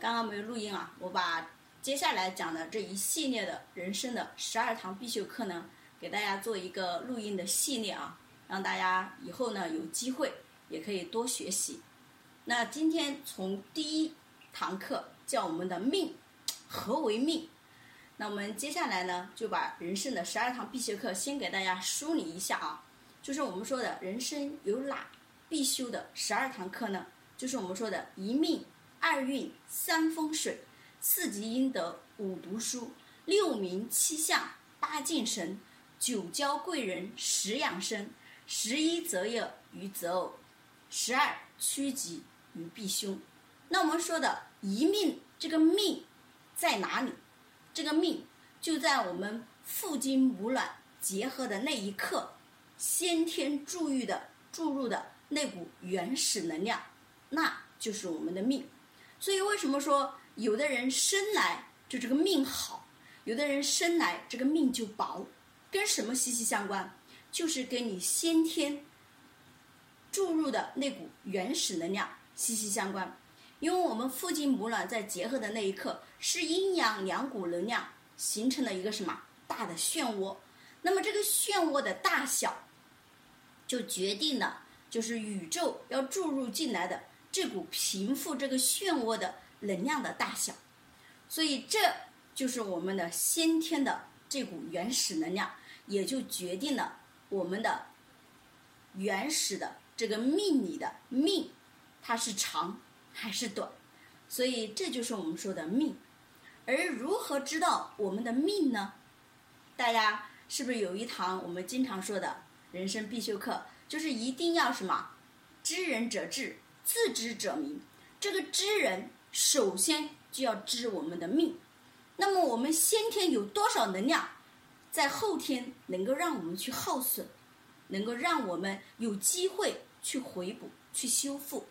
刚刚没有录音啊，我把接下来讲的这一系列的人生的十二堂必修课呢，给大家做一个录音的系列啊，让大家以后呢有机会也可以多学习。那今天从第一堂课叫我们的命，何为命？那我们接下来呢就把人生的十二堂必修课先给大家梳理一下啊，就是我们说的人生有哪必修的十二堂课呢？就是我们说的一命。二运三风水，四积阴德，五读书，六名七相，八敬神，九交贵人，十养生，十一择业与择偶，十二趋吉与避凶。那我们说的一命，这个命在哪里？这个命就在我们父精母卵结合的那一刻，先天注入的注入的那股原始能量，那就是我们的命。所以，为什么说有的人生来就这个命好，有的人生来这个命就薄，跟什么息息相关？就是跟你先天注入的那股原始能量息息相关。因为我们父亲母卵在结合的那一刻，是阴阳两股能量形成了一个什么大的漩涡？那么这个漩涡的大小，就决定了就是宇宙要注入进来的。这股平复这个漩涡的能量的大小，所以这就是我们的先天的这股原始能量，也就决定了我们的原始的这个命理的命，它是长还是短，所以这就是我们说的命。而如何知道我们的命呢？大家是不是有一堂我们经常说的人生必修课，就是一定要什么知人者智。自知者明，这个知人首先就要知我们的命。那么我们先天有多少能量，在后天能够让我们去耗损，能够让我们有机会去回补、去修复。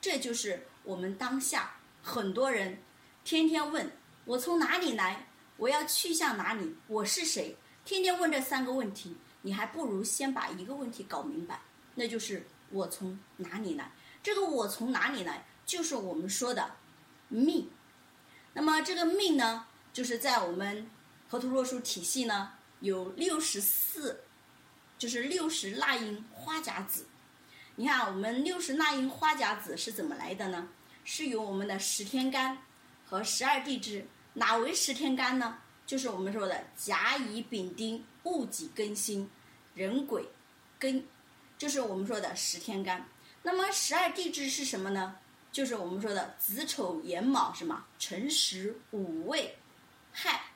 这就是我们当下很多人天天问我从哪里来，我要去向哪里，我是谁？天天问这三个问题，你还不如先把一个问题搞明白，那就是我从哪里来。这个我从哪里来？就是我们说的命。那么这个命呢，就是在我们河图洛书体系呢，有六十四，就是六十纳音花甲子。你看，我们六十纳音花甲子是怎么来的呢？是由我们的十天干和十二地支。哪为十天干呢？就是我们说的甲乙丙丁戊己庚辛壬癸庚，就是我们说的十天干。那么十二地支是什么呢？就是我们说的子丑寅卯什么辰时午未亥，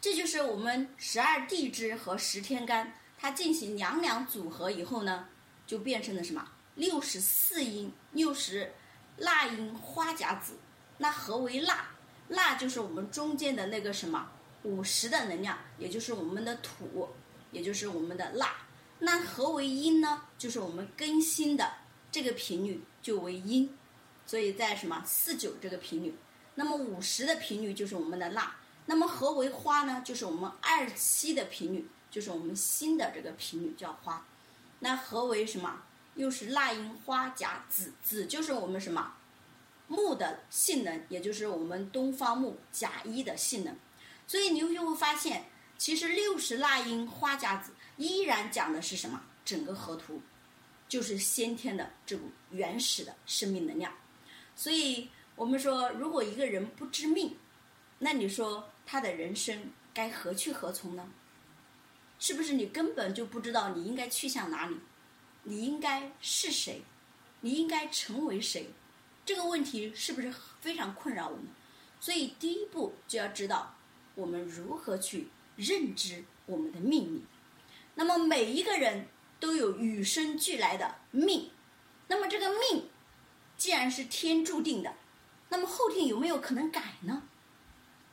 这就是我们十二地支和十天干，它进行两两组合以后呢，就变成了什么六十四阴六十腊阴花甲子。那何为腊？腊就是我们中间的那个什么五十的能量，也就是我们的土，也就是我们的腊。那何为阴呢？就是我们更新的这个频率就为阴，所以在什么四九这个频率，那么五十的频率就是我们的蜡。那么何为花呢？就是我们二七的频率，就是我们新的这个频率叫花。那何为什么？又是腊阴花甲子，子就是我们什么木的性能，也就是我们东方木甲一的性能。所以你就会发现，其实六十腊阴花甲子。依然讲的是什么？整个河图，就是先天的这种原始的生命能量。所以我们说，如果一个人不知命，那你说他的人生该何去何从呢？是不是你根本就不知道你应该去向哪里？你应该是谁？你应该成为谁？这个问题是不是非常困扰我们？所以第一步就要知道我们如何去认知我们的命运。那么每一个人都有与生俱来的命，那么这个命既然是天注定的，那么后天有没有可能改呢？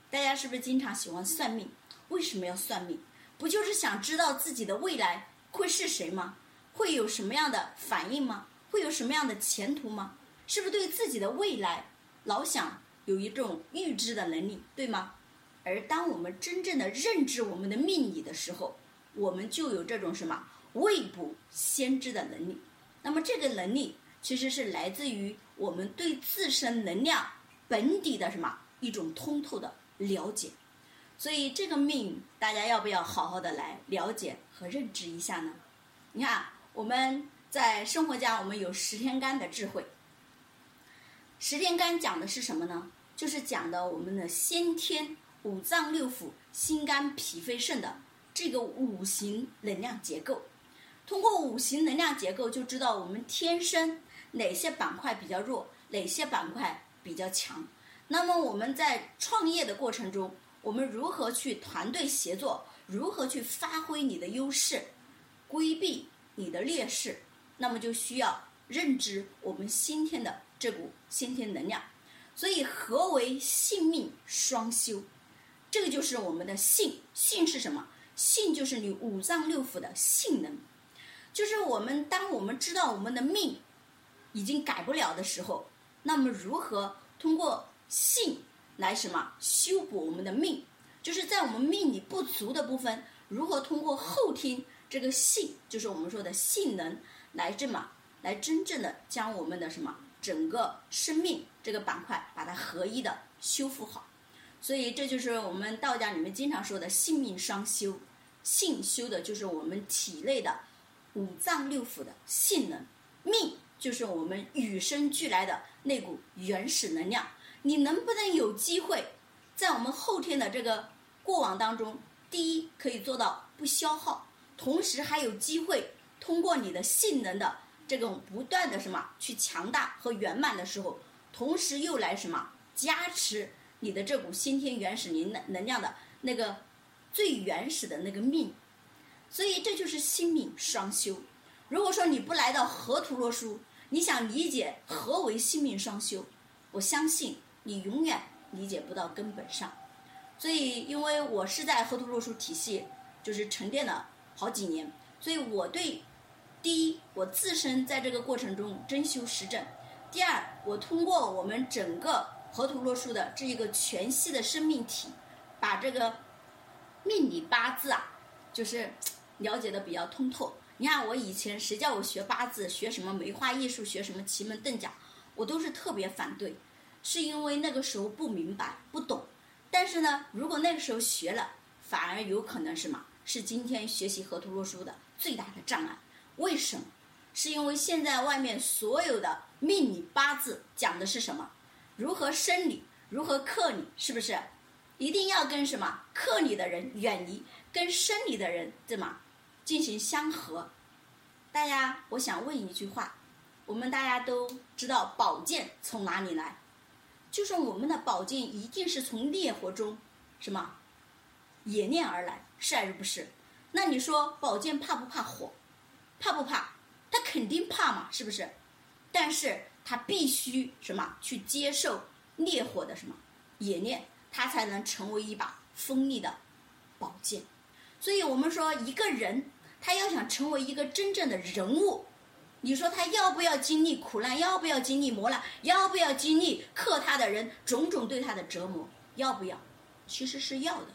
大家是不是经常喜欢算命？为什么要算命？不就是想知道自己的未来会是谁吗？会有什么样的反应吗？会有什么样的前途吗？是不是对自己的未来老想有一种预知的能力，对吗？而当我们真正的认知我们的命理的时候，我们就有这种什么未卜先知的能力，那么这个能力其实是来自于我们对自身能量本底的什么一种通透的了解。所以这个命，大家要不要好好的来了解和认知一下呢？你看，我们在生活家，我们有十天干的智慧。十天干讲的是什么呢？就是讲的我们的先天五脏六腑、心肝脾肺肾的这个五行能量结构。通过五行能量结构，就知道我们天生哪些板块比较弱，哪些板块比较强。那么我们在创业的过程中，我们如何去团队协作？如何去发挥你的优势，规避你的劣势？那么就需要认知我们先天的这股先天能量。所以，何为性命双修？这个就是我们的性。性是什么？性就是你五脏六腑的性能。就是我们当我们知道我们的命已经改不了的时候，那么如何通过性？来什么修补我们的命，就是在我们命里不足的部分，如何通过后天这个性，就是我们说的性能，来这么来真正的将我们的什么整个生命这个板块把它合一的修复好。所以这就是我们道家里面经常说的性命双修，性修的就是我们体内的五脏六腑的性能，命就是我们与生俱来的那股原始能量。你能不能有机会，在我们后天的这个过往当中，第一可以做到不消耗，同时还有机会通过你的性能的这种不断的什么去强大和圆满的时候，同时又来什么加持你的这股先天原始能能量的那个最原始的那个命，所以这就是心命双修。如果说你不来到河图洛书，你想理解何为心命双修，我相信。你永远理解不到根本上，所以因为我是在河图洛书体系，就是沉淀了好几年，所以我对第一，我自身在这个过程中真修实证；第二，我通过我们整个河图洛书的这一个全息的生命体，把这个命理八字啊，就是了解的比较通透。你看我以前谁叫我学八字，学什么梅花易数，学什么奇门遁甲，我都是特别反对。是因为那个时候不明白、不懂，但是呢，如果那个时候学了，反而有可能什么？是今天学习河图洛书的最大的障碍。为什么？是因为现在外面所有的命理八字讲的是什么？如何生你？如何克你？是不是？一定要跟什么克你的人远离，跟生你的人怎么进行相合？大家，我想问一句话：我们大家都知道宝剑从哪里来？就是我们的宝剑一定是从烈火中，什么冶炼而来，是还是不是？那你说宝剑怕不怕火？怕不怕？它肯定怕嘛，是不是？但是它必须什么去接受烈火的什么冶炼，它才能成为一把锋利的宝剑。所以我们说一个人，他要想成为一个真正的人物。你说他要不要经历苦难？要不要经历磨难？要不要经历克他的人种种对他的折磨？要不要？其实是要的。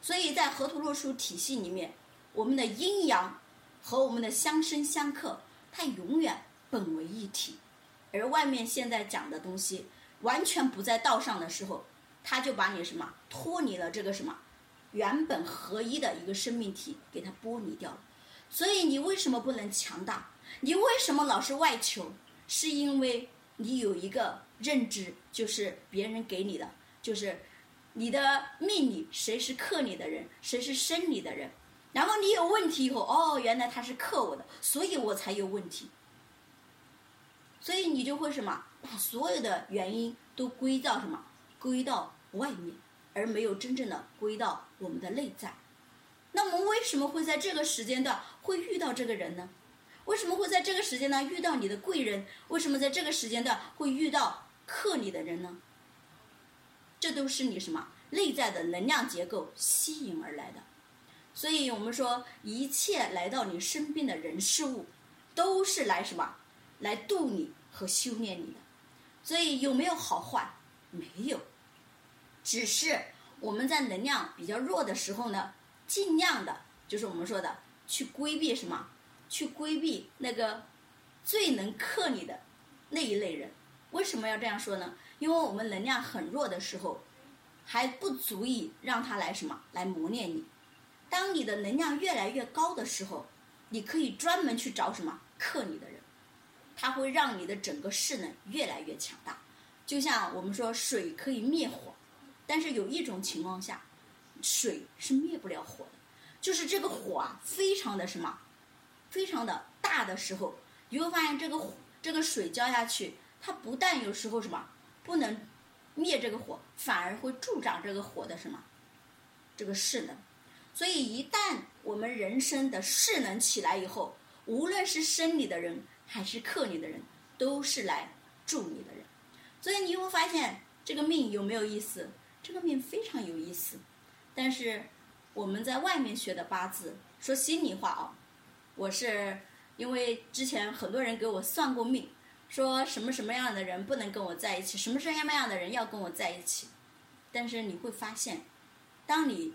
所以在河图洛书体系里面，我们的阴阳和我们的相生相克，它永远本为一体。而外面现在讲的东西完全不在道上的时候，他就把你什么脱离了这个什么原本合一的一个生命体，给它剥离掉了。所以你为什么不能强大？你为什么老是外求？是因为你有一个认知，就是别人给你的，就是你的命里谁是克你的人，谁是生你的人。然后你有问题以后，哦，原来他是克我的，所以我才有问题。所以你就会什么，把所有的原因都归到什么，归到外面，而没有真正的归到我们的内在。那么为什么会在这个时间段会遇到这个人呢？为什么会在这个时间段遇到你的贵人？为什么在这个时间段会遇到克你的人呢？这都是你什么内在的能量结构吸引而来的。所以我们说，一切来到你身边的人事物，都是来什么？来度你和修炼你的。所以有没有好坏？没有，只是我们在能量比较弱的时候呢，尽量的，就是我们说的去规避什么？去规避那个最能克你的那一类人，为什么要这样说呢？因为我们能量很弱的时候，还不足以让他来什么来磨练你。当你的能量越来越高的时候，你可以专门去找什么克你的人，它会让你的整个势能越来越强大。就像我们说水可以灭火，但是有一种情况下，水是灭不了火的，就是这个火啊非常的什么，非常的大的时候，你会发现这个火这个水浇下去，它不但有时候什么不能灭这个火，反而会助长这个火的什么这个势能。所以一旦我们人生的势能起来以后，无论是生你的人还是克你的人，都是来助你的人。所以你会发现这个命有没有意思？这个命非常有意思。但是我们在外面学的八字，说心里话啊，我是因为之前很多人给我算过命，说什么什么样的人不能跟我在一起，什么什么样的人要跟我在一起。但是你会发现，当你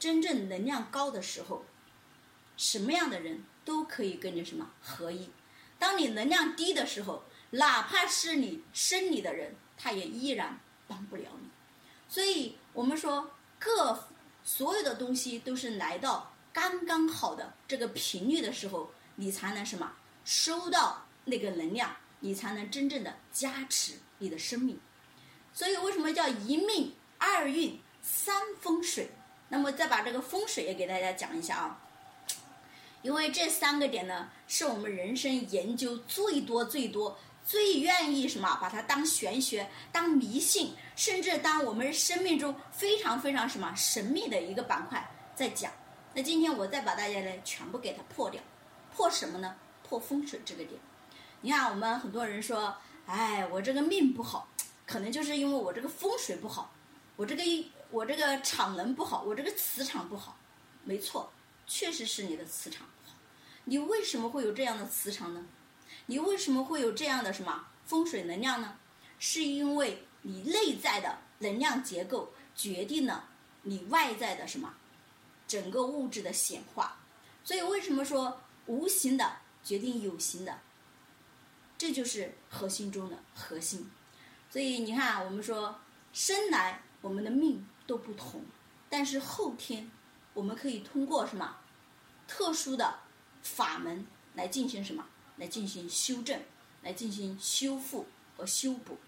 真正能量高的时候，什么样的人都可以跟你什么合一。当你能量低的时候，哪怕是你生你的人，他也依然帮不了你。所以我们说，各所有的东西都是来到刚刚好的这个频率的时候，你才能什么收到那个能量，你才能真正的加持你的生命。所以为什么叫一命二运三风水？那么再把这个风水也给大家讲一下啊。因为这三个点呢，是我们人生研究最多最多。最愿意什么？把它当玄学、当迷信，甚至当我们生命中非常非常什么神秘的一个板块在讲。那今天我再把大家呢全部给它破掉，破什么呢？破风水这个点。你看，我们很多人说，哎，我这个命不好，可能就是因为我这个风水不好，我这个我这个场能不好，我这个磁场不好。没错，确实是你的磁场不好。你为什么会有这样的磁场呢？你为什么会有这样的什么风水能量呢？是因为你内在的能量结构决定了你外在的什么整个物质的显化。所以为什么说无形的决定有形的？这就是核心中的核心。所以你看，我们说生来我们的命都不同，但是后天我们可以通过什么特殊的法门来进行什么？来进行修正，来进行修复和修补，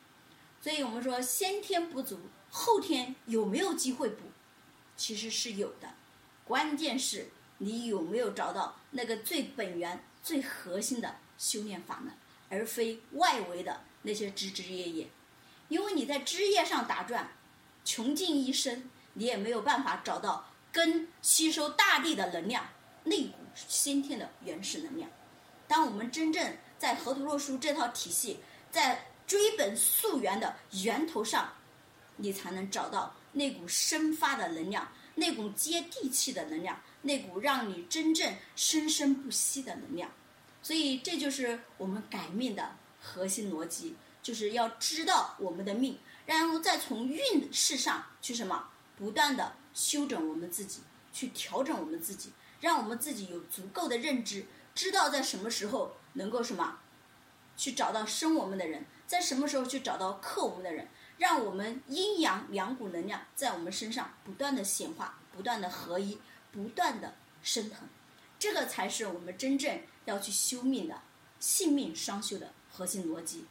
所以我们说先天不足，后天有没有机会补？其实是有的，关键是你有没有找到那个最本源、最核心的修炼法门，而非外围的那些枝枝叶叶。因为你在枝叶上打转，穷尽一生，你也没有办法找到根吸收大地的能量，那股先天的原始能量。当我们真正在河图洛书这套体系，在追本溯源的源头上，你才能找到那股生发的能量，那股接地气的能量，那股让你真正生生不息的能量。所以，这就是我们改命的核心逻辑，就是要知道我们的命，然后再从运势上去什么，不断的修整我们自己，去调整我们自己，让我们自己有足够的认知。知道在什么时候能够什么，去找到生我们的人，在什么时候去找到克我们的人，让我们阴阳两股能量在我们身上不断的显化，不断的合一，不断的升腾，这个才是我们真正要去修命的性命双修的核心逻辑。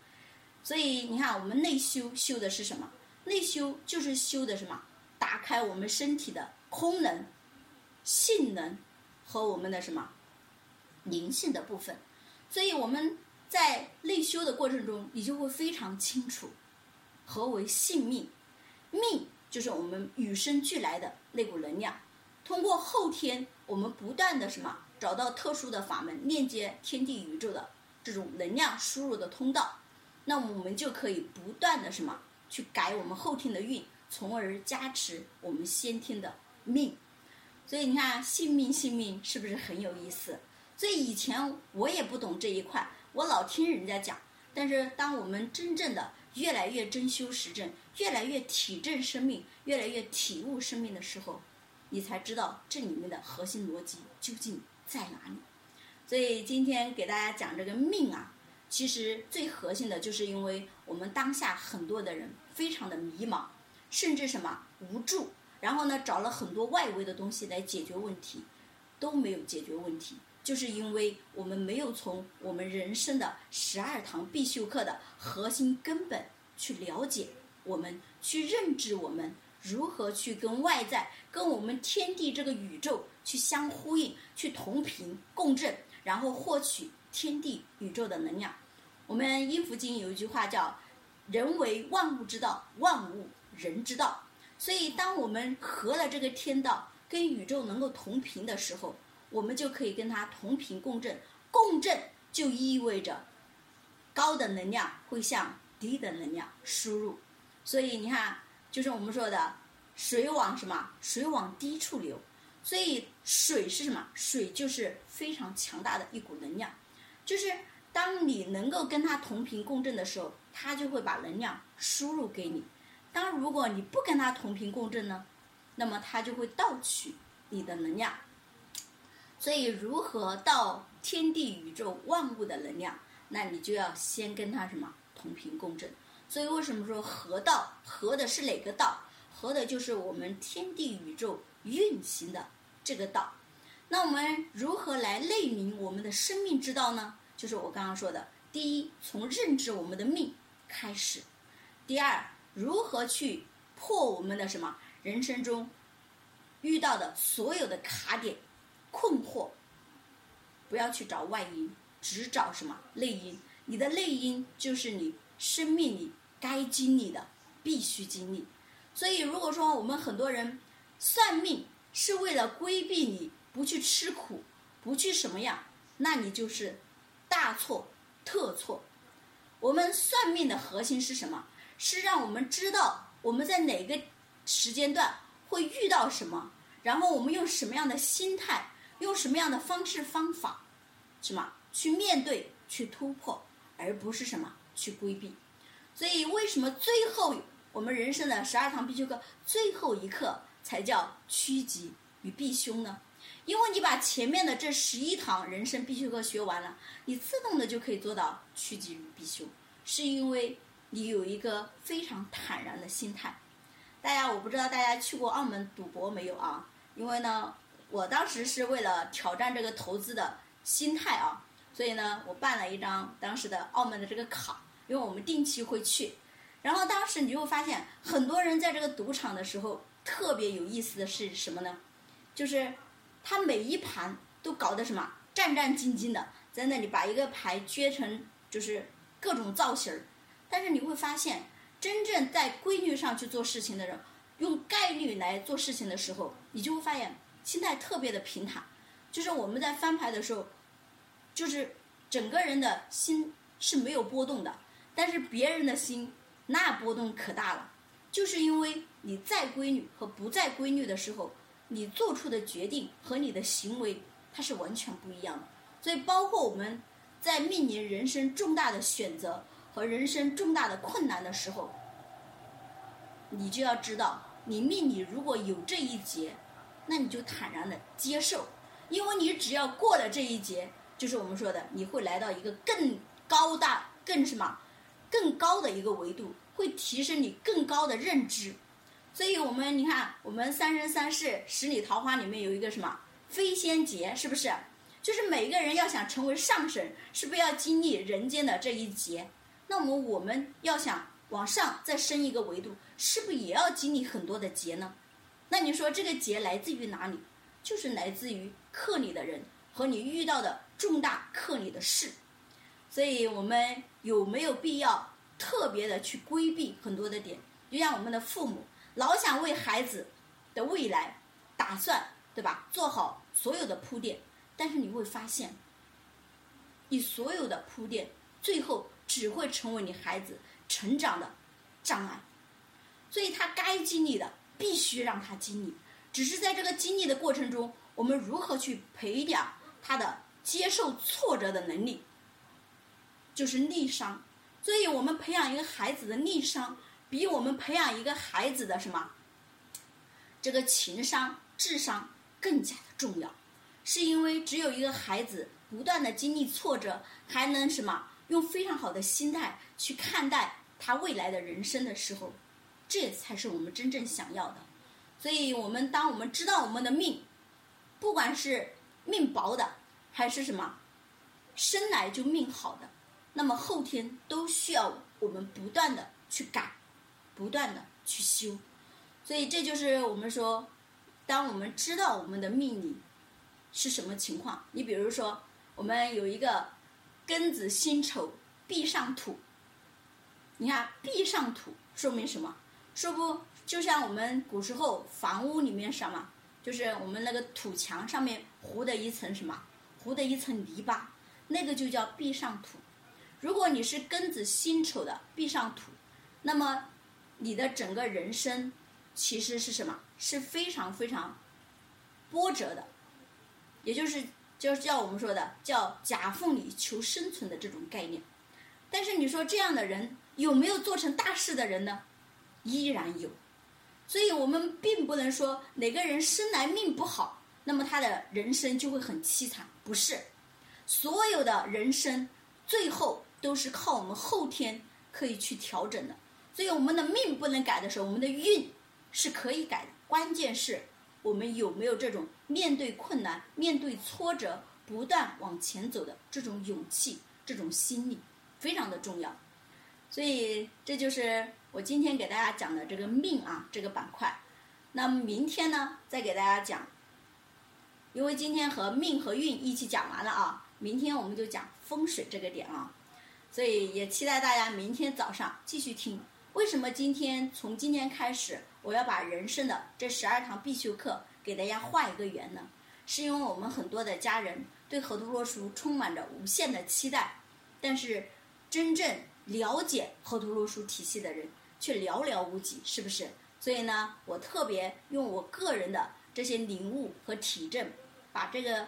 所以你看，我们内修修的是什么？内修就是修的什么？打开我们身体的空能、性能和我们的什么？灵性的部分，所以我们在内修的过程中，你就会非常清楚何为性命。命就是我们与生俱来的那股能量，通过后天我们不断的什么找到特殊的法门，链接天地宇宙的这种能量输入的通道，那我们就可以不断的什么去改我们后天的运，从而加持我们先天的命。所以你看，性命性命是不是很有意思？所以以前我也不懂这一块，我老听人家讲。但是当我们真正的越来越真修实证，越来越体证生命，越来越体悟生命的时候，你才知道这里面的核心逻辑究竟在哪里。所以今天给大家讲这个命啊，其实最核心的就是因为我们当下很多的人非常的迷茫，甚至什么无助，然后呢找了很多外围的东西来解决问题，都没有解决问题，就是因为我们没有从我们人生的十二堂必修课的核心根本去了解，我们去认知我们如何去跟外在、跟我们天地这个宇宙去相呼应、去同频共振，然后获取。天地宇宙的能量，我们《阴符经》有一句话叫“人为万物之道，万物人之道”。所以，当我们合了这个天道，跟宇宙能够同频的时候，我们就可以跟它同频共振。共振就意味着高的能量会向低的能量输入。所以，你看，就是我们说的“水往什么？水往低处流”。所以，水是什么？水就是非常强大的一股能量。就是当你能够跟它同频共振的时候，它就会把能量输入给你。当如果你不跟它同频共振呢，那么它就会盗取你的能量。所以，如何到天地宇宙万物的能量，那你就要先跟它什么同频共振。所以，为什么说合道？合的是哪个道？合的就是我们天地宇宙运行的这个道。那我们如何来内明我们的生命之道呢？就是我刚刚说的，第一，从认知我们的命开始；第二，如何去破我们的什么人生中遇到的所有的卡点、困惑，不要去找外因，只找什么内因。你的内因就是你生命里该经历的，必须经历。所以，如果说我们很多人算命是为了规避你。不去吃苦，不去什么样，那你就是大错特错。我们算命的核心是什么？是让我们知道我们在哪个时间段会遇到什么，然后我们用什么样的心态，用什么样的方式方法，什么去面对、去突破，而不是什么去规避。所以，为什么最后我们人生的十二堂必修课最后一课才叫趋吉与避凶呢？因为你把前面的这十一堂人生必修课学完了，你自动的就可以做到趋吉与避凶，是因为你有一个非常坦然的心态。大家，我不知道大家去过澳门赌博没有啊？因为呢，我当时是为了挑战这个投资的心态啊，所以呢，我办了一张当时的澳门的这个卡，因为我们定期会去。然后当时你就会发现，很多人在这个赌场的时候，特别有意思的是什么呢？就是。他每一盘都搞得什么战战兢兢的，在那里把一个牌撅成就是各种造型儿。但是你会发现，真正在规律上去做事情的人，用概率来做事情的时候，你就会发现心态特别的平坦。就是我们在翻牌的时候，就是整个人的心是没有波动的，但是别人的心那波动可大了，就是因为你在规律和不在规律的时候。你做出的决定和你的行为，它是完全不一样的。所以，包括我们在面临人生重大的选择和人生重大的困难的时候，你就要知道，你命里如果有这一劫，那你就坦然的接受，因为你只要过了这一劫，就是我们说的，你会来到一个更高大、更什么、更高的一个维度，会提升你更高的认知。所以我们你看，我们《三生三世十里桃花》里面有一个什么飞仙劫，是不是？就是每个人要想成为上神，是不是要经历人间的这一劫？那么我们要想往上再升一个维度，是不是也要经历很多的劫呢？那你说这个劫来自于哪里？就是来自于克你的人和你遇到的重大克你的事。所以我们有没有必要特别的去规避很多的点？就像我们的父母。老想为孩子的未来打算，对吧？做好所有的铺垫，但是你会发现，你所有的铺垫最后只会成为你孩子成长的障碍。所以他该经历的必须让他经历，只是在这个经历的过程中，我们如何去培养他的接受挫折的能力，就是逆商。所以我们培养一个孩子的逆商。比我们培养一个孩子的什么，这个情商、智商更加的重要，是因为只有一个孩子不断的经历挫折，还能什么用非常好的心态去看待他未来的人生的时候，这才是我们真正想要的。所以，我们当我们知道我们的命，不管是命薄的，还是什么生来就命好的，那么后天都需要我们不断的去改，不断的去修。所以，这就是我们说，当我们知道我们的命理是什么情况，你比如说，我们有一个庚子辛丑必上土，你看必上土说明什么？说不？就像我们古时候房屋里面什么，就是我们那个土墙上面糊的一层什么，糊的一层泥巴，那个就叫壁上土。如果你是庚子辛丑的壁上土，那么你的整个人生其实是什么？是非常非常波折的，也就是就是叫我们说的叫夹缝里求生存的这种概念。但是你说这样的人有没有做成大事的人呢？依然有。所以我们并不能说哪个人生来命不好，那么他的人生就会很凄惨。不是，所有的人生最后都是靠我们后天可以去调整的。所以我们的命不能改的时候，我们的运是可以改的。关键是我们有没有这种面对困难、面对挫折、不断往前走的这种勇气、这种心理，非常的重要。所以这就是。我今天给大家讲的这个命啊，这个板块，那么明天呢，再给大家讲。因为今天和命和运一起讲完了啊，明天我们就讲风水这个点啊，所以也期待大家明天早上继续听。为什么今天从今天开始，我要把人生的这十二堂必修课给大家画一个圆呢？是因为我们很多的家人对河图洛书充满着无限的期待，但是真正了解河图洛书体系的人。却寥寥无几，是不是？所以呢，我特别用我个人的这些领悟和体证，把这个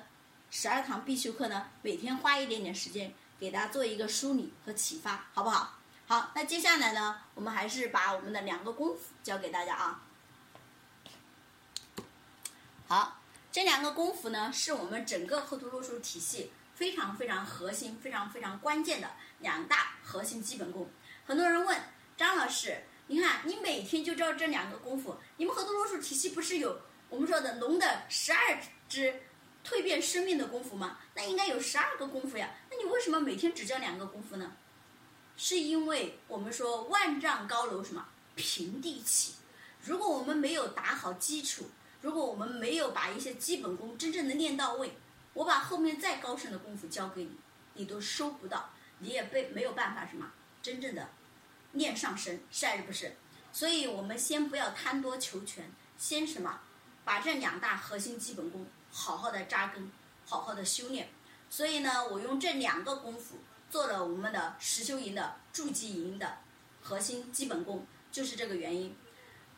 十二堂必修课呢，每天花一点点时间给大家做一个梳理和启发，好不好？好，那接下来呢，我们还是把我们的两个功夫教给大家啊。好，这两个功夫呢，是我们整个河图洛书体系非常非常核心、非常非常关键的两大核心基本功。很多人问。张老师，你看你每天就知道这两个功夫。你们河图洛书体系不是有我们说的龙的十二只蜕变生命的功夫吗？那应该有十二个功夫呀。那你为什么每天只教两个功夫呢？是因为我们说万丈高楼什么平地起。如果我们没有打好基础，如果我们没有把一些基本功真正的练到位，我把后面再高深的功夫教给你，你都收不到，你也被没有办法什么真正的。念上身是还是不是？所以我们先不要贪多求全，先什么，把这两大核心基本功好好的扎根，好好的修炼。所以呢，我用这两个功夫做了我们的实修营的筑基营的核心基本功，就是这个原因。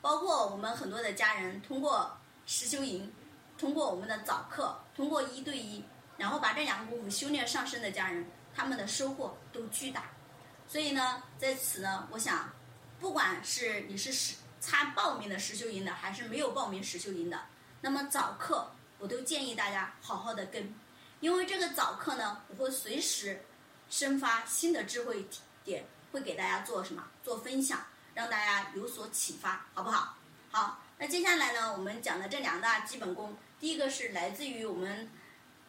包括我们很多的家人通过实修营，通过我们的早课，通过一对一，然后把这两个功夫修炼上升的家人，他们的收获都巨大。所以呢，在此呢，我想，不管是你是参报名的实修营的，还是没有报名实修营的，那么早课我都建议大家好好的跟，因为这个早课呢，我会随时生发新的智慧点，会给大家做什么做分享，让大家有所启发，好不好？好，那接下来呢，我们讲的这两大基本功，第一个是来自于我们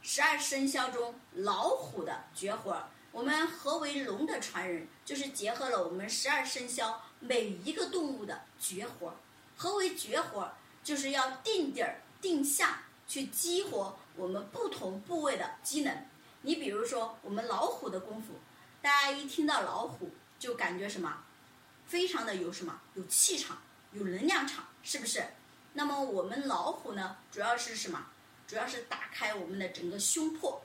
十二生肖中老虎的绝活儿。我们何为龙的传人？就是结合了我们十二生肖每一个动物的绝活。何为绝活？就是要定点儿、定向去激活我们不同部位的机能。你比如说，我们老虎的功夫，大家一听到老虎就感觉什么？非常的有什么？有气场，有能量场，是不是？那么我们老虎呢，主要是什么？主要是打开我们的整个胸魄、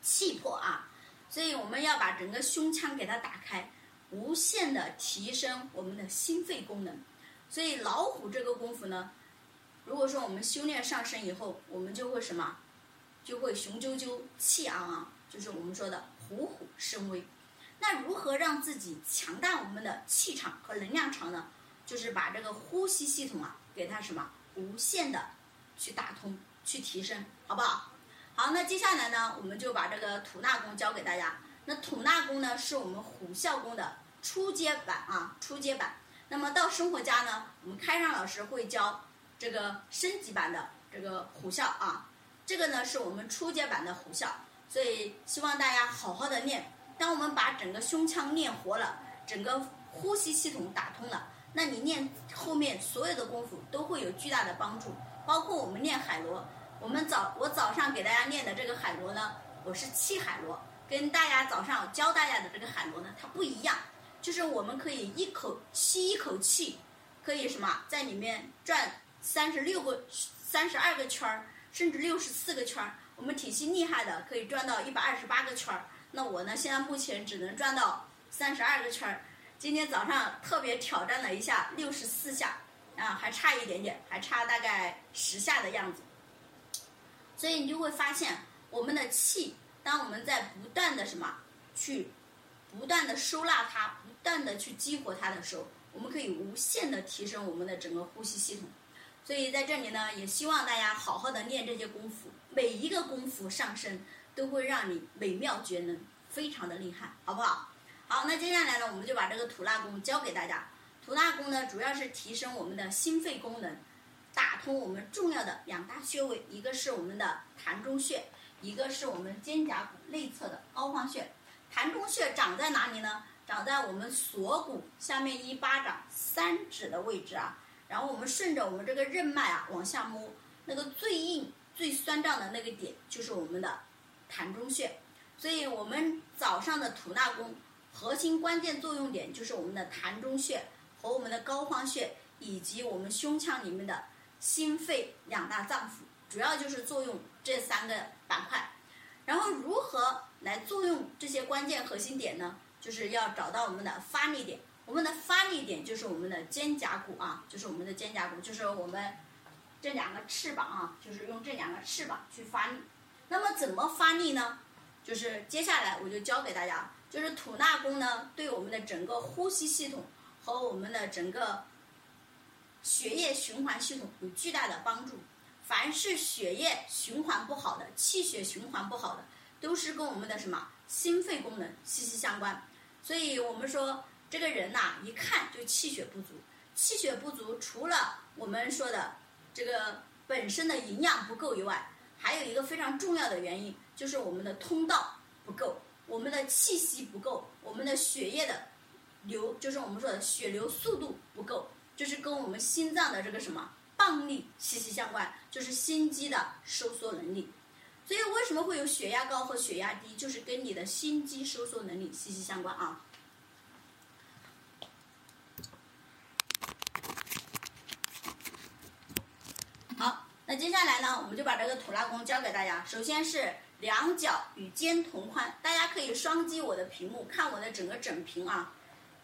气魄啊。所以我们要把整个胸腔给它打开，无限的提升我们的心肺功能。所以老虎这个功夫呢，如果说我们修炼上升以后，我们就会什么，就会雄赳赳、气昂昂，就是我们说的虎虎生威。那如何让自己强大我们的气场和能量场呢？就是把这个呼吸系统啊，给它什么无限的去打通、去提升，好不好？好，那接下来呢，我们就把这个吐纳功教给大家。那吐纳功呢，是我们虎啸功的初阶版啊，初阶版。那么到生活家呢，我们开上老师会教这个升级版的这个虎啸啊，这个呢是我们初阶版的虎啸，所以希望大家好好的练。当我们把整个胸腔练活了，整个呼吸系统打通了，那你练后面所有的功夫都会有巨大的帮助，包括我们练海螺。我们早我早上给大家练的这个海螺呢，我是气海螺，跟大家早上教大家的这个海螺呢，它不一样。就是我们可以一口吸一口气，可以什么在里面转三十六个、三十二个圈儿，甚至六十四个圈儿。我们体系厉害的可以转到一百二十八个圈儿。那我呢，现在目前只能转到三十二个圈儿。今天早上特别挑战了一下六十四下，啊，还差一点点，还差大概十下的样子。所以你就会发现，我们的气，当我们在不断的什么去不断的收纳它。不断的去激活它的时候，我们可以无限的提升我们的整个呼吸系统。所以在这里呢，也希望大家好好的练这些功夫，每一个功夫上身都会让你美妙绝伦，非常的厉害，好不好？好，那接下来呢，我们就把这个吐纳功教给大家。吐纳功呢，主要是提升我们的心肺功能，打通我们重要的两大穴位，一个是我们的膻中穴，一个是我们肩胛骨内侧的膏肓穴。膻中穴长在哪里呢？长在我们锁骨下面一巴掌三指的位置啊，然后我们顺着我们这个任脉啊往下摸，那个最硬、最酸胀的那个点就是我们的膻中穴。所以我们早上的吐纳功核心关键作用点就是我们的膻中穴和我们的膏肓穴，以及我们胸腔里面的心肺两大脏腑，主要就是作用这三个板块。然后如何来作用这些关键核心点呢？就是要找到我们的发力点，我们的发力点就是我们的肩胛骨啊，就是我们的肩胛骨，就是我们这两个翅膀啊，就是用这两个翅膀去发力。那么怎么发力呢？就是接下来我就教给大家，就是吐纳功呢，对我们的整个呼吸系统和我们的整个血液循环系统有巨大的帮助。凡是血液循环不好的，气血循环不好的，都是跟我们的什么心肺功能息息相关。所以我们说，这个人呐，一看就气血不足。气血不足，除了我们说的这个本身的营养不够以外，还有一个非常重要的原因，就是我们的通道不够，我们的气息不够，我们的血液的流，就是我们说的血流速度不够，就是跟我们心脏的这个什么泵力息息相关，就是心肌的收缩能力。所以为什么会有血压高和血压低？就是跟你的心肌收缩能力息息相关啊。好，那接下来呢，我们就把这个吐纳功教给大家。首先是两脚与肩同宽，大家可以双击我的屏幕看我的整个整屏啊。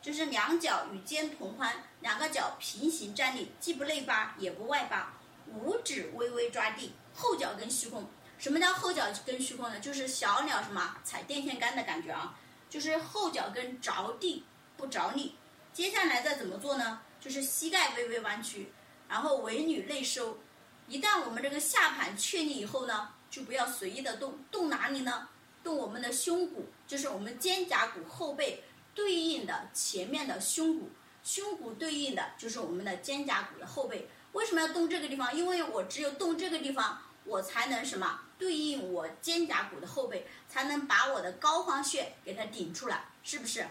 就是两脚与肩同宽，两个脚平行站立，既不内八也不外八，五指微微抓地，后脚跟虚空。什么叫后脚跟虚空呢？就是小鸟什么踩电线杆的感觉啊，就是后脚跟着地不着力。接下来再怎么做呢？就是膝盖微微弯曲，然后尾闾内收。一旦我们这个下盘确立以后呢，就不要随意的动，动哪里呢？动我们的胸骨，就是我们肩胛骨后背对应的前面的胸骨，胸骨对应的就是我们的肩胛骨的后背。为什么要动这个地方？因为我只有动这个地方，我才能什么？对应我肩胛骨的后背，才能把我的膏肓穴给它顶出来，是不是？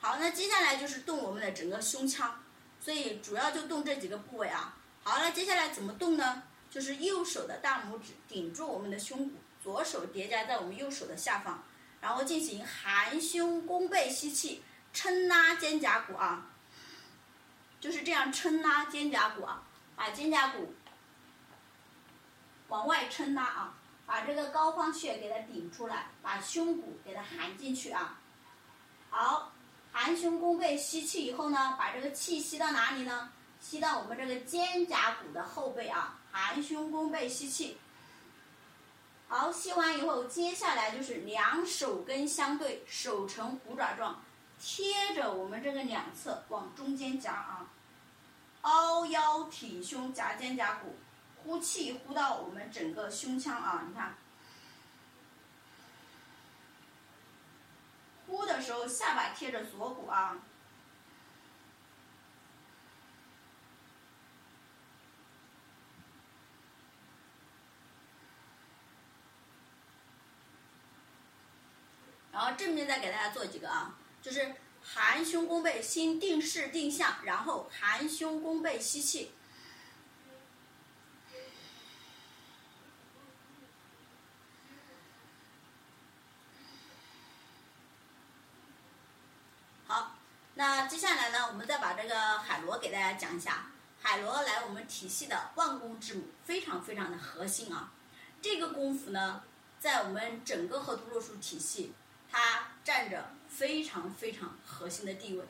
好，那接下来就是动我们的整个胸腔，所以主要就动这几个部位啊。好了，接下来怎么动呢？就是右手的大拇指顶住我们的胸骨，左手叠加在我们右手的下方，然后进行含胸弓背吸气，撑拉肩胛骨啊，就是这样撑拉肩胛骨啊，把肩胛骨往外撑拉啊。把这个膏肓穴给它顶出来，把胸骨给它含进去啊。好，含胸弓背吸气以后呢，把这个气吸到哪里呢？吸到我们这个肩胛骨的后背啊。含胸弓背吸气。好，吸完以后，接下来就是两手跟相对，手呈虎爪状，贴着我们这个两侧往中间夹啊。凹腰挺胸夹肩胛骨。呼气，呼到我们整个胸腔啊！你看，呼的时候下巴贴着锁骨啊。然后正面再给大家做几个啊，就是含胸弓背，心定势定向，然后含胸弓背吸气。好，那接下来呢，我们再把这个海螺给大家讲一下。海螺来我们体系的万功之母，非常非常的核心啊。这个功夫呢，在我们整个河图洛书体系。它占着非常非常核心的地位，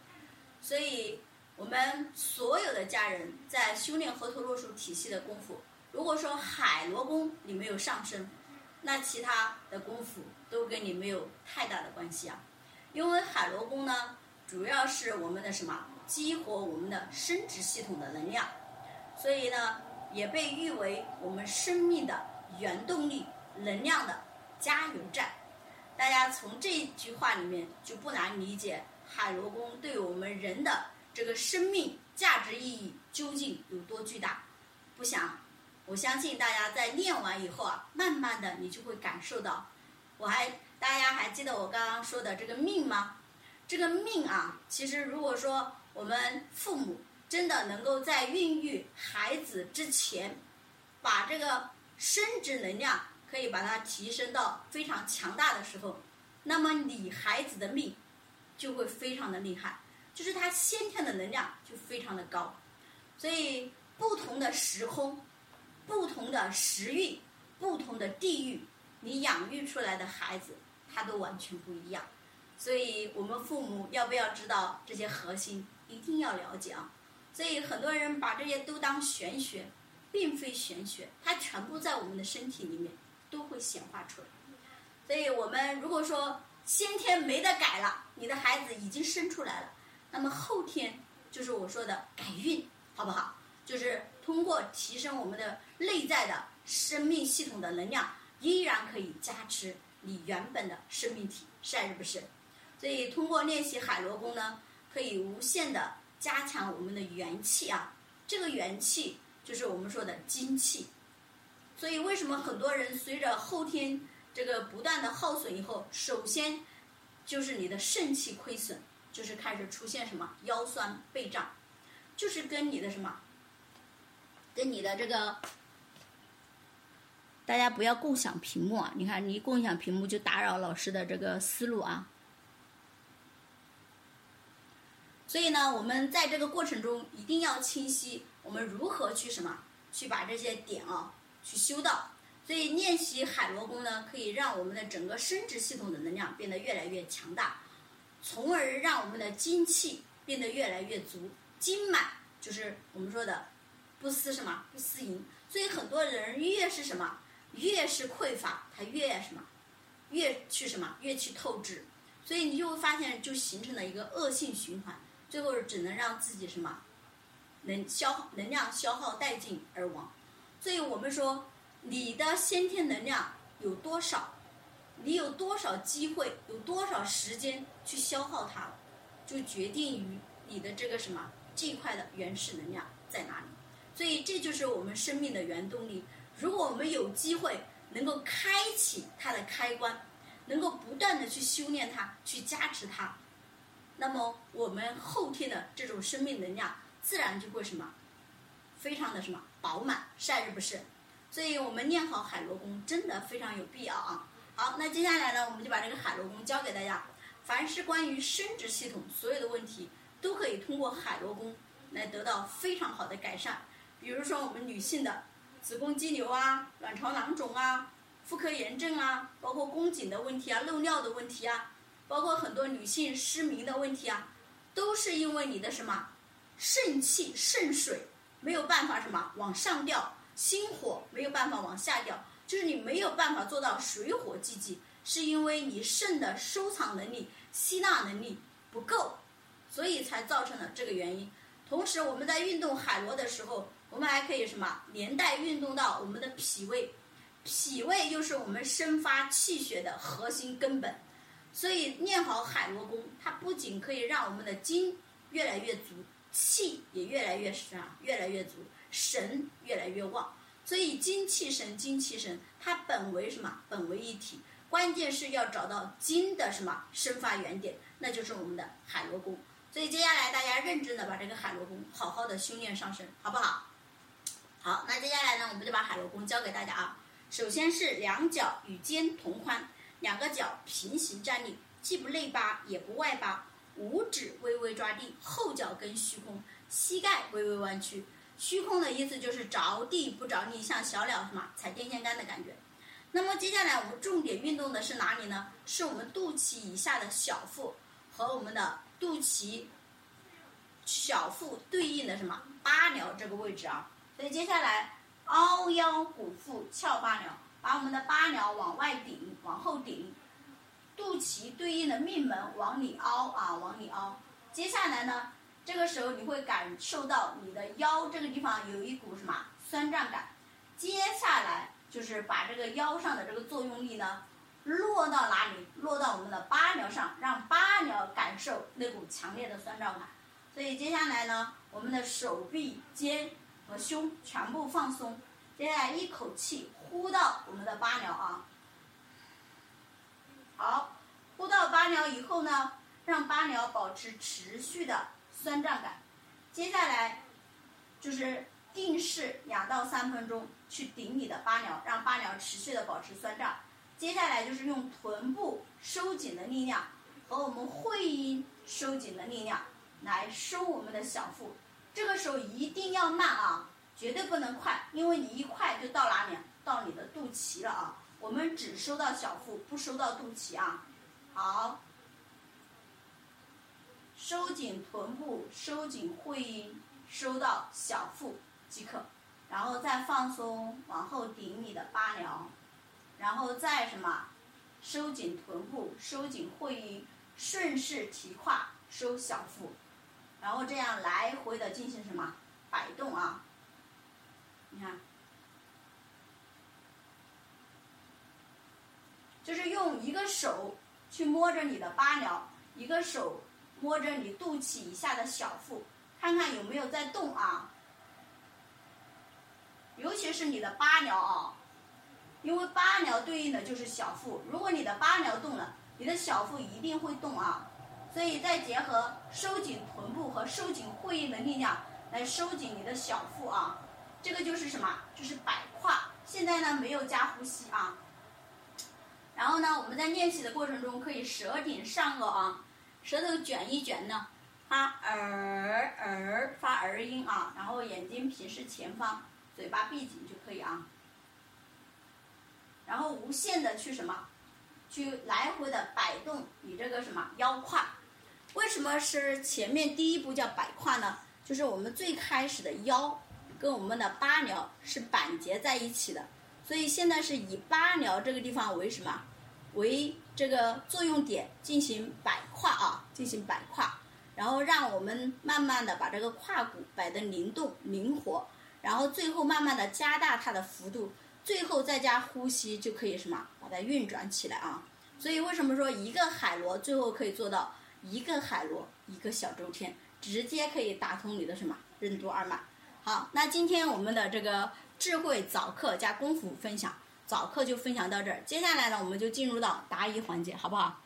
所以我们所有的家人在修炼河图洛书体系的功夫，如果说海螺功你没有上升，那其他的功夫都跟你没有太大的关系啊。因为海螺功呢，主要是我们的什么激活我们的生殖系统的能量，所以呢，也被誉为我们生命的原动力能量的加油站。大家从这句话里面就不难理解海螺功对我们人的这个生命价值意义究竟有多巨大。不想，我相信大家在练完以后啊，慢慢的你就会感受到。我还大家还记得我刚刚说的这个命吗？这个命啊，其实如果说我们父母真的能够在孕育孩子之前，把这个生殖能量。可以把它提升到非常强大的时候，那么你孩子的命就会非常的厉害，就是他先天的能量就非常的高。所以不同的时空、不同的时运、不同的地域，你养育出来的孩子他都完全不一样。所以我们父母要不要知道这些核心？一定要了解啊！所以很多人把这些都当玄学，并非玄学，它全部在我们的身体里面。都会显化出来，所以我们如果说先天没得改了，你的孩子已经生出来了，那么后天就是我说的改运，好不好？就是通过提升我们的内在的生命系统的能量，依然可以加持你原本的生命体，是还是不是？所以通过练习海螺功呢，可以无限的加强我们的元气啊，这个元气就是我们说的精气。所以，为什么很多人随着后天这个不断的耗损以后，首先就是你的肾气亏损，就是开始出现什么腰酸背胀，就是跟你的什么，跟你的这个，大家不要共享屏幕啊！你看，你共享屏幕就打扰老师的这个思路啊。所以呢，我们在这个过程中一定要清晰，我们如何去什么，去把这些点啊。去修道，所以练习海螺功呢，可以让我们的整个生殖系统的能量变得越来越强大，从而让我们的精气变得越来越足，精满就是我们说的不思什么不思淫。所以很多人越是什么越是匮乏，他越什么越去什么越去透支，所以你就会发现就形成了一个恶性循环，最后只能让自己什么能消能量消耗殆尽而亡。所以我们说，你的先天能量有多少，你有多少机会，有多少时间去消耗它，就决定于你的这个什么这一块的原始能量在哪里。所以这就是我们生命的原动力。如果我们有机会能够开启它的开关，能够不断的去修炼它，去加持它，那么我们后天的这种生命能量自然就会什么，非常的什么。饱满，是还是不是？所以我们练好海螺功真的非常有必要啊！好，那接下来呢，我们就把这个海螺功教给大家。凡是关于生殖系统所有的问题，都可以通过海螺功来得到非常好的改善。比如说我们女性的子宫肌瘤啊、卵巢囊肿啊、妇科炎症啊，包括宫颈的问题啊、漏尿的问题啊，包括很多女性失明的问题啊，都是因为你的什么肾气肾水。没有办法什么往上调，心火没有办法往下调，就是你没有办法做到水火既济，是因为你肾的收藏能力、吸纳能力不够，所以才造成了这个原因。同时，我们在运动海螺的时候，我们还可以什么连带运动到我们的脾胃，脾胃又是我们生发气血的核心根本，所以练好海螺功，它不仅可以让我们的筋越来越足，气也越来越啥，越来越足，神越来越旺。所以精气神，精气神，它本为什么？本为一体。关键是要找到筋的什么生发原点，那就是我们的海螺功。所以接下来大家认真的把这个海螺功好好的修炼上身，好不好？好，那接下来呢，我们就把海螺功教给大家啊。首先是两脚与肩同宽。两个脚平行站立，既不内八也不外八，五指微微抓地，后脚跟虚空，膝盖微微弯曲。虚空的意思就是着地不着地，像小鸟什么踩电线杆的感觉。那么接下来我们重点运动的是哪里呢？是我们肚脐以下的小腹和我们的肚脐小腹对应的什么八髎这个位置啊。所以接下来凹腰鼓腹翘八髎。把我们的八髎往外顶，往后顶，肚脐对应的命门往里凹啊，往里凹。接下来呢，这个时候你会感受到你的腰这个地方有一股什么酸胀感。接下来就是把这个腰上的这个作用力呢，落到哪里？落到我们的八髎上，让八髎感受那股强烈的酸胀感。所以接下来呢，我们的手臂、肩和胸全部放松。接下来一口气。呼到我们的八髎啊，好，呼到八髎以后呢，让八髎保持持续的酸胀感。接下来就是定势两到三分钟去顶你的八髎，让八髎持续的保持酸胀。接下来就是用臀部收紧的力量和我们会阴收紧的力量来收我们的小腹。这个时候一定要慢啊，绝对不能快，因为你一快就到哪里？到你的肚脐了啊！我们只收到小腹，不收到肚脐啊。好，收紧臀部，收紧会阴，收到小腹即可。然后再放松，往后顶你的八髎，然后再什么？收紧臀部，收紧会阴，顺势提胯，收小腹。然后这样来回的进行什么摆动啊？你看。就是用一个手去摸着你的八髎，一个手摸着你肚脐以下的小腹，看看有没有在动啊。尤其是你的八髎啊，因为八髎对应的就是小腹，如果你的八髎动了，你的小腹一定会动啊。所以再结合收紧臀部和收紧会阴的力量来收紧你的小腹啊，这个就是什么？就是摆胯。现在呢，没有加呼吸啊。然后呢，我们在练习的过程中可以舌顶上颚啊，舌头卷一卷呢，发儿儿发儿音啊，然后眼睛平视前方，嘴巴闭紧就可以啊。然后无限的去什么，去来回的摆动你这个什么腰胯。为什么是前面第一步叫摆胯呢？就是我们最开始的腰跟我们的八髎是板结在一起的。所以现在是以八髎这个地方为什么？为这个作用点进行摆胯啊，进行摆胯，然后让我们慢慢的把这个胯骨摆得灵动灵活，然后最后慢慢的加大它的幅度，最后再加呼吸就可以什么把它运转起来啊。所以为什么说一个海螺最后可以做到一个海螺一个小周天，直接可以打通你的什么任督二脉？好，那今天我们的这个。智慧早课加功夫分享，早课就分享到这儿。接下来呢，我们就进入到答疑环节，好不好？